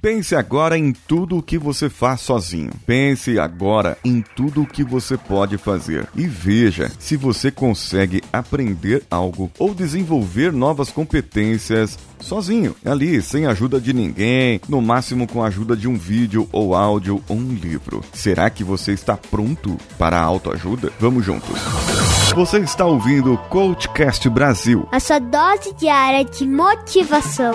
Pense agora em tudo o que você faz sozinho. Pense agora em tudo o que você pode fazer e veja se você consegue aprender algo ou desenvolver novas competências sozinho, ali, sem ajuda de ninguém, no máximo com a ajuda de um vídeo ou áudio ou um livro. Será que você está pronto para a autoajuda? Vamos juntos. Você está ouvindo o Coachcast Brasil. A sua dose diária de motivação.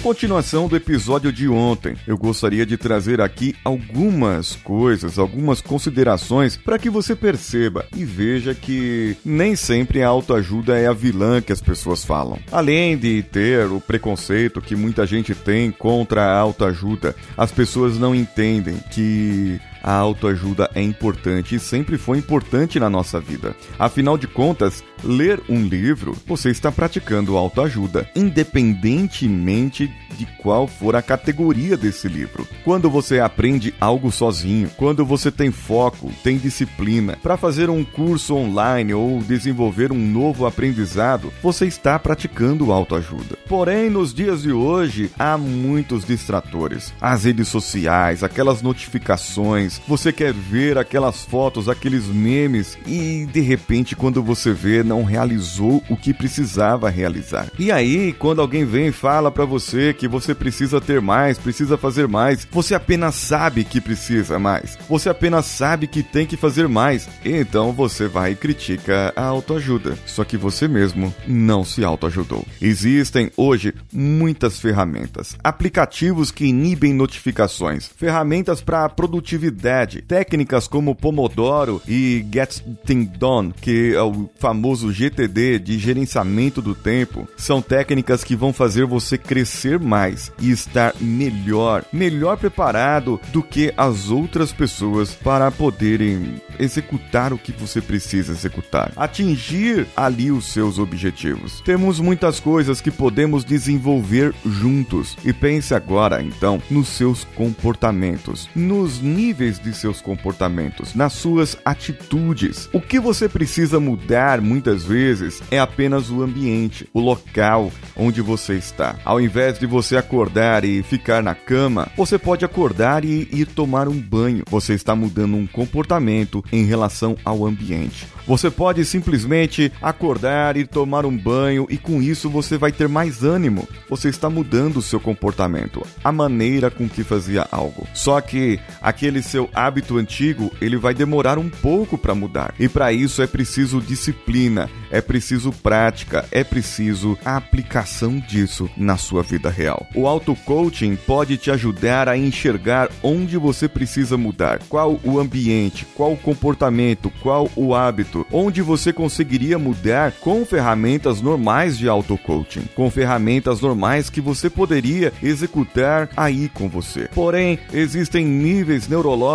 Continuação do episódio de ontem. Eu gostaria de trazer aqui algumas coisas, algumas considerações para que você perceba e veja que nem sempre a autoajuda é a vilã que as pessoas falam. Além de ter o preconceito que muita gente tem contra a autoajuda, as pessoas não entendem que a autoajuda é importante e sempre foi importante na nossa vida. Afinal de contas, ler um livro, você está praticando autoajuda, independentemente de qual for a categoria desse livro. Quando você aprende algo sozinho, quando você tem foco, tem disciplina para fazer um curso online ou desenvolver um novo aprendizado, você está praticando autoajuda. Porém, nos dias de hoje, há muitos distratores. As redes sociais, aquelas notificações, você quer ver aquelas fotos, aqueles memes e de repente quando você vê não realizou o que precisava realizar. E aí, quando alguém vem e fala para você que você precisa ter mais, precisa fazer mais, você apenas sabe que precisa mais. Você apenas sabe que tem que fazer mais. Então você vai e critica a autoajuda. Só que você mesmo não se autoajudou. Existem hoje muitas ferramentas, aplicativos que inibem notificações, ferramentas para produtividade, técnicas como Pomodoro e Get Things Done, que é o famoso GTD de gerenciamento do tempo, são técnicas que vão fazer você crescer mais e estar melhor, melhor preparado do que as outras pessoas para poderem executar o que você precisa executar, atingir ali os seus objetivos. Temos muitas coisas que podemos desenvolver juntos. E pense agora então nos seus comportamentos, nos níveis de seus comportamentos, nas suas atitudes. O que você precisa mudar muitas vezes é apenas o ambiente, o local onde você está. Ao invés de você acordar e ficar na cama, você pode acordar e ir tomar um banho. Você está mudando um comportamento em relação ao ambiente. Você pode simplesmente acordar e tomar um banho e com isso você vai ter mais ânimo. Você está mudando o seu comportamento, a maneira com que fazia algo. Só que aquele seu hábito antigo, ele vai demorar um pouco para mudar. E para isso é preciso disciplina, é preciso prática, é preciso a aplicação disso na sua vida real. O auto-coaching pode te ajudar a enxergar onde você precisa mudar, qual o ambiente, qual o comportamento, qual o hábito, onde você conseguiria mudar com ferramentas normais de auto-coaching, com ferramentas normais que você poderia executar aí com você. Porém, existem níveis neurológicos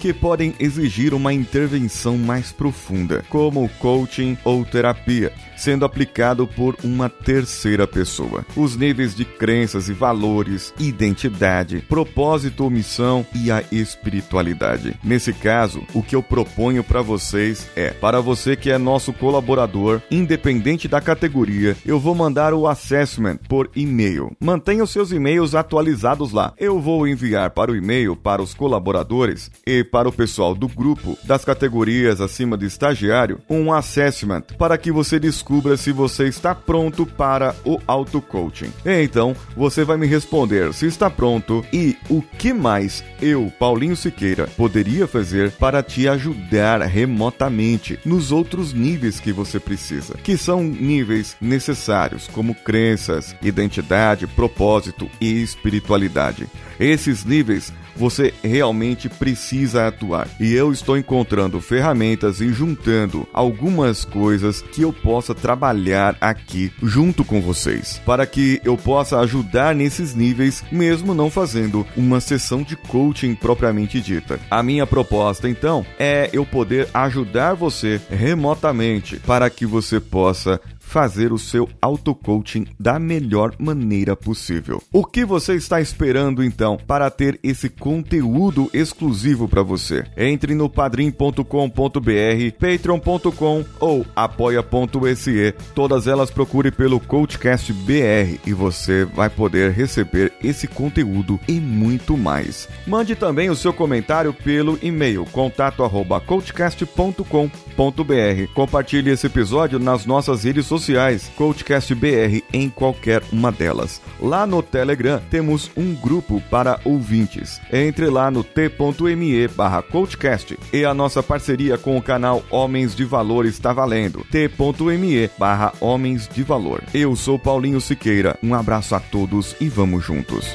que podem exigir uma intervenção mais profunda, como coaching ou terapia, sendo aplicado por uma terceira pessoa. Os níveis de crenças e valores, identidade, propósito ou missão e a espiritualidade. Nesse caso, o que eu proponho para vocês é, para você que é nosso colaborador, independente da categoria, eu vou mandar o assessment por e-mail. Mantenha os seus e-mails atualizados lá. Eu vou enviar para o e-mail para os colaboradores e para o pessoal do grupo das categorias acima de estagiário um assessment para que você descubra se você está pronto para o auto-coaching. Então, você vai me responder se está pronto e o que mais eu, Paulinho Siqueira, poderia fazer para te ajudar remotamente nos outros níveis que você precisa, que são níveis necessários como crenças, identidade, propósito e espiritualidade. Esses níveis você realmente precisa atuar. E eu estou encontrando ferramentas e juntando algumas coisas que eu possa trabalhar aqui junto com vocês, para que eu possa ajudar nesses níveis, mesmo não fazendo uma sessão de coaching propriamente dita. A minha proposta então é eu poder ajudar você remotamente para que você possa fazer o seu auto-coaching da melhor maneira possível. O que você está esperando então para ter esse conteúdo exclusivo para você? Entre no padrim.com.br, patreon.com ou apoia.se. Todas elas procure pelo Coachcast BR e você vai poder receber esse conteúdo e muito mais. Mande também o seu comentário pelo e-mail contato@coachcast.com.br. Compartilhe esse episódio nas nossas redes sociais, Coachcast BR em qualquer uma delas. Lá no Telegram temos um grupo para ouvintes. Entre lá no t.me/coachcast e a nossa parceria com o canal Homens de Valor está valendo. t.me/homens de valor. Eu sou Paulinho Siqueira. Um abraço a todos e vamos juntos.